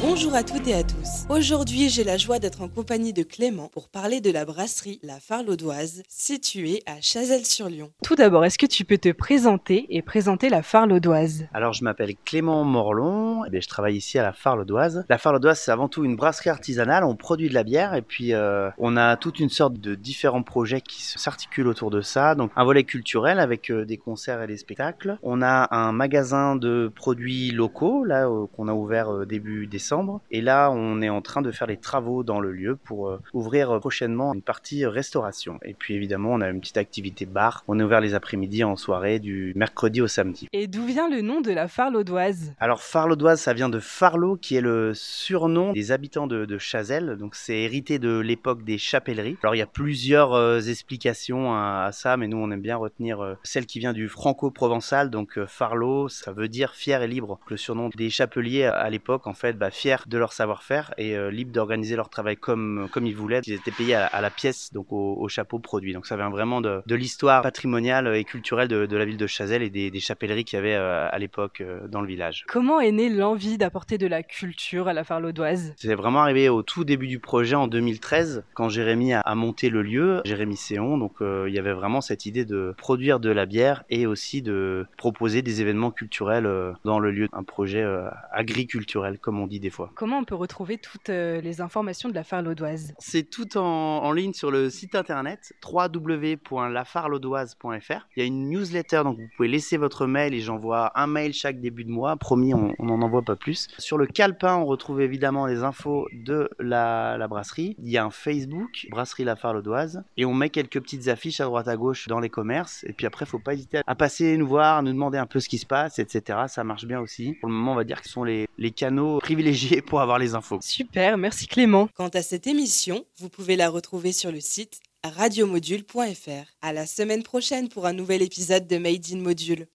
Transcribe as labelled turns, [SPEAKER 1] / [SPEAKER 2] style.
[SPEAKER 1] Bonjour à toutes et à tous. Aujourd'hui, j'ai la joie d'être en compagnie de Clément pour parler de la brasserie La Farlaudoise, située à Chazelles-sur-Lyon. Tout d'abord, est-ce que tu peux te présenter et présenter la Farlaudoise
[SPEAKER 2] Alors, je m'appelle Clément Morlon, et je travaille ici à la Farlaudoise. La Farlaudoise, c'est avant tout une brasserie artisanale, on produit de la bière et puis euh, on a toute une sorte de différents projets qui s'articulent autour de ça. Donc, un volet culturel avec euh, des concerts et des spectacles. On a un magasin de produits locaux, là, euh, qu'on a ouvert euh, début décembre. Et là, on est en train de faire les travaux dans le lieu pour euh, ouvrir prochainement une partie restauration. Et puis évidemment, on a une petite activité bar. On est ouvert les après-midi en soirée du mercredi au samedi.
[SPEAKER 1] Et d'où vient le nom de la Farlaudoise
[SPEAKER 2] Alors Farlaudoise, ça vient de Farlot, qui est le surnom des habitants de, de Chazelles. Donc c'est hérité de l'époque des chapelleries. Alors il y a plusieurs euh, explications à, à ça, mais nous on aime bien retenir euh, celle qui vient du franco-provençal. Donc euh, Farlot, ça veut dire fier et libre. Le surnom des chapeliers à l'époque, en fait, bah, fiers de leur savoir-faire et euh, libres d'organiser leur travail comme, comme ils voulaient. Ils étaient payés à, à la pièce, donc au, au, chapeau produit. Donc ça vient vraiment de, de l'histoire patrimoniale et culturelle de, de, la ville de Chazelles et des, des chapelleries qu'il y avait euh, à l'époque euh, dans le village.
[SPEAKER 1] Comment est née l'envie d'apporter de la culture à la Farlaudoise
[SPEAKER 2] C'est vraiment arrivé au tout début du projet en 2013, quand Jérémy a, a monté le lieu, Jérémy Séon. Donc il y avait vraiment cette idée de produire de la bière et aussi de proposer des événements culturels dans le lieu, un projet agriculturel comme on dit des fois.
[SPEAKER 1] Comment on peut retrouver toutes euh, les informations de la Farlaudoise
[SPEAKER 2] C'est tout en, en, ligne sur le site internet www.lafarlaudoise.fr. Il y a une newsletter, donc vous pouvez laisser votre mail et j'envoie un mail chaque début de mois. Promis, on n'en envoie pas plus. Sur le calepin, on retrouve évidemment les infos de la, la brasserie. Il y a un Facebook, Brasserie La Farlaudoise, et on met quelques petites affiches à droite à gauche dans les commerces. Et puis après, faut pas hésiter à passer nous voir, à nous demander un peu ce qui se passe, etc. Ça marche bien aussi. Pour le moment, on va dire que ce sont les, les canaux privilégiés pour avoir les infos.
[SPEAKER 1] Super, merci Clément. Quant à cette émission, vous pouvez la retrouver sur le site radiomodule.fr. À la semaine prochaine pour un nouvel épisode de Made in Module.